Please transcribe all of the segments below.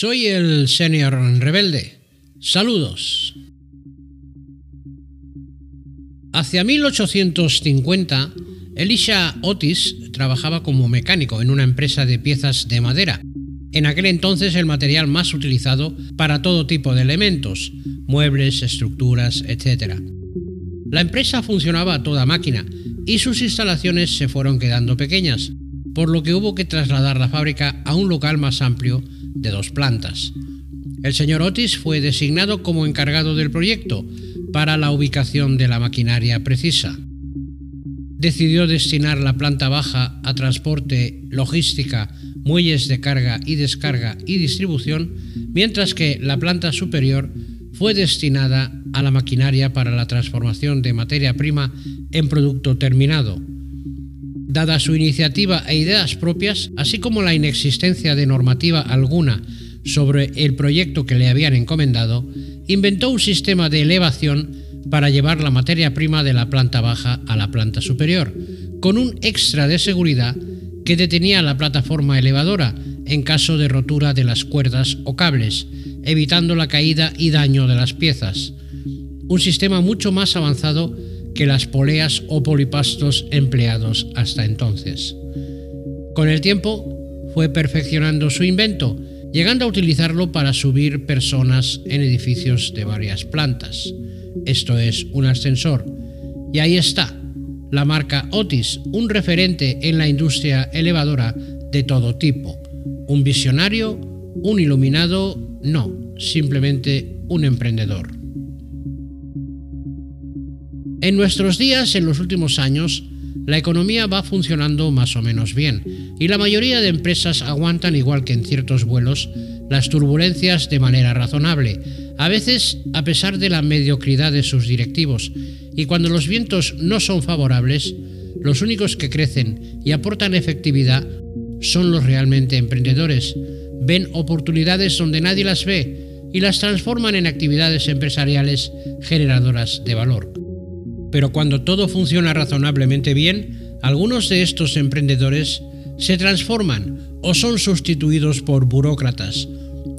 Soy el senior rebelde. Saludos. Hacia 1850, Elisha Otis trabajaba como mecánico en una empresa de piezas de madera. En aquel entonces el material más utilizado para todo tipo de elementos, muebles, estructuras, etc. La empresa funcionaba a toda máquina y sus instalaciones se fueron quedando pequeñas, por lo que hubo que trasladar la fábrica a un local más amplio de dos plantas. El señor Otis fue designado como encargado del proyecto para la ubicación de la maquinaria precisa. Decidió destinar la planta baja a transporte, logística, muelles de carga y descarga y distribución, mientras que la planta superior fue destinada a la maquinaria para la transformación de materia prima en producto terminado. Dada su iniciativa e ideas propias, así como la inexistencia de normativa alguna sobre el proyecto que le habían encomendado, inventó un sistema de elevación para llevar la materia prima de la planta baja a la planta superior, con un extra de seguridad que detenía la plataforma elevadora en caso de rotura de las cuerdas o cables, evitando la caída y daño de las piezas. Un sistema mucho más avanzado que las poleas o polipastos empleados hasta entonces. Con el tiempo fue perfeccionando su invento, llegando a utilizarlo para subir personas en edificios de varias plantas. Esto es un ascensor. Y ahí está, la marca Otis, un referente en la industria elevadora de todo tipo. Un visionario, un iluminado, no, simplemente un emprendedor. En nuestros días, en los últimos años, la economía va funcionando más o menos bien y la mayoría de empresas aguantan, igual que en ciertos vuelos, las turbulencias de manera razonable, a veces a pesar de la mediocridad de sus directivos, y cuando los vientos no son favorables, los únicos que crecen y aportan efectividad son los realmente emprendedores. Ven oportunidades donde nadie las ve y las transforman en actividades empresariales generadoras de valor. Pero cuando todo funciona razonablemente bien, algunos de estos emprendedores se transforman o son sustituidos por burócratas,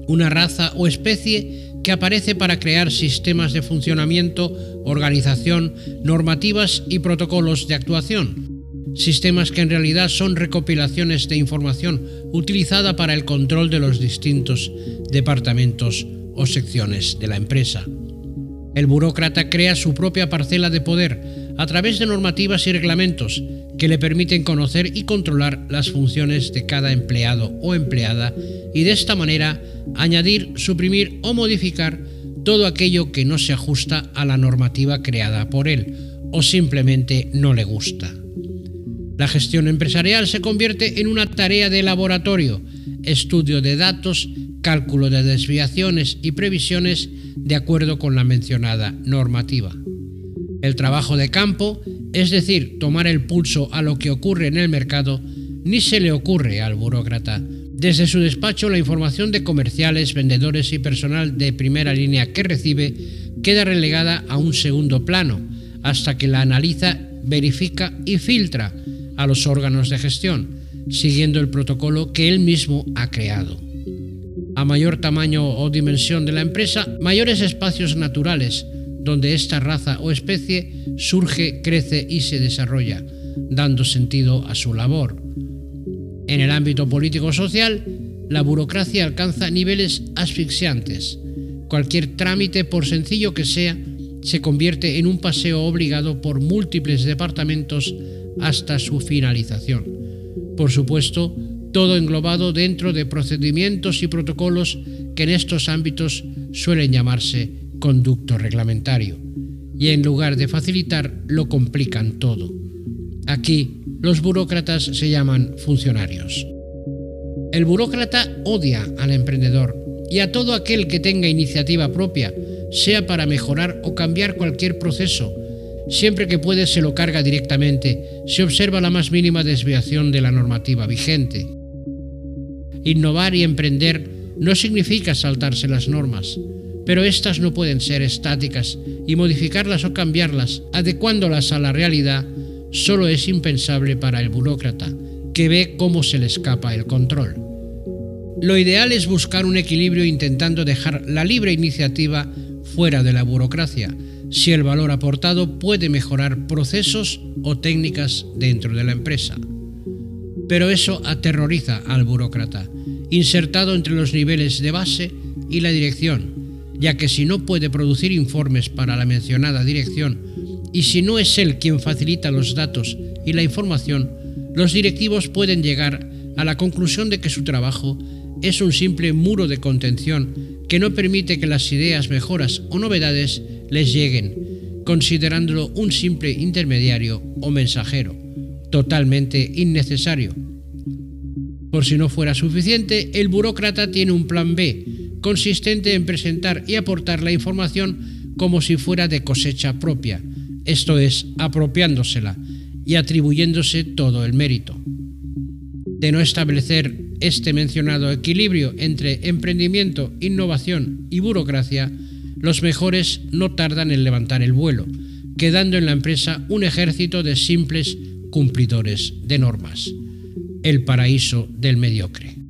una raza o especie que aparece para crear sistemas de funcionamiento, organización, normativas y protocolos de actuación. Sistemas que en realidad son recopilaciones de información utilizada para el control de los distintos departamentos o secciones de la empresa. El burócrata crea su propia parcela de poder a través de normativas y reglamentos que le permiten conocer y controlar las funciones de cada empleado o empleada y de esta manera añadir, suprimir o modificar todo aquello que no se ajusta a la normativa creada por él o simplemente no le gusta. La gestión empresarial se convierte en una tarea de laboratorio, estudio de datos, cálculo de desviaciones y previsiones de acuerdo con la mencionada normativa. El trabajo de campo, es decir, tomar el pulso a lo que ocurre en el mercado, ni se le ocurre al burócrata. Desde su despacho la información de comerciales, vendedores y personal de primera línea que recibe queda relegada a un segundo plano, hasta que la analiza, verifica y filtra a los órganos de gestión, siguiendo el protocolo que él mismo ha creado. A mayor tamaño o dimensión de la empresa, mayores espacios naturales donde esta raza o especie surge, crece y se desarrolla, dando sentido a su labor. En el ámbito político-social, la burocracia alcanza niveles asfixiantes. Cualquier trámite, por sencillo que sea, se convierte en un paseo obligado por múltiples departamentos hasta su finalización. Por supuesto, todo englobado dentro de procedimientos y protocolos que en estos ámbitos suelen llamarse conducto reglamentario, y en lugar de facilitar lo complican todo. Aquí los burócratas se llaman funcionarios. El burócrata odia al emprendedor y a todo aquel que tenga iniciativa propia, sea para mejorar o cambiar cualquier proceso. Siempre que puede se lo carga directamente, se observa la más mínima desviación de la normativa vigente. Innovar y emprender no significa saltarse las normas, pero éstas no pueden ser estáticas y modificarlas o cambiarlas, adecuándolas a la realidad, solo es impensable para el burócrata, que ve cómo se le escapa el control. Lo ideal es buscar un equilibrio intentando dejar la libre iniciativa fuera de la burocracia, si el valor aportado puede mejorar procesos o técnicas dentro de la empresa. Pero eso aterroriza al burócrata, insertado entre los niveles de base y la dirección, ya que si no puede producir informes para la mencionada dirección y si no es él quien facilita los datos y la información, los directivos pueden llegar a la conclusión de que su trabajo es un simple muro de contención que no permite que las ideas, mejoras o novedades les lleguen, considerándolo un simple intermediario o mensajero, totalmente innecesario. Por si no fuera suficiente, el burócrata tiene un plan B, consistente en presentar y aportar la información como si fuera de cosecha propia, esto es, apropiándosela y atribuyéndose todo el mérito. De no establecer este mencionado equilibrio entre emprendimiento, innovación y burocracia, los mejores no tardan en levantar el vuelo, quedando en la empresa un ejército de simples cumplidores de normas. El paraíso del mediocre.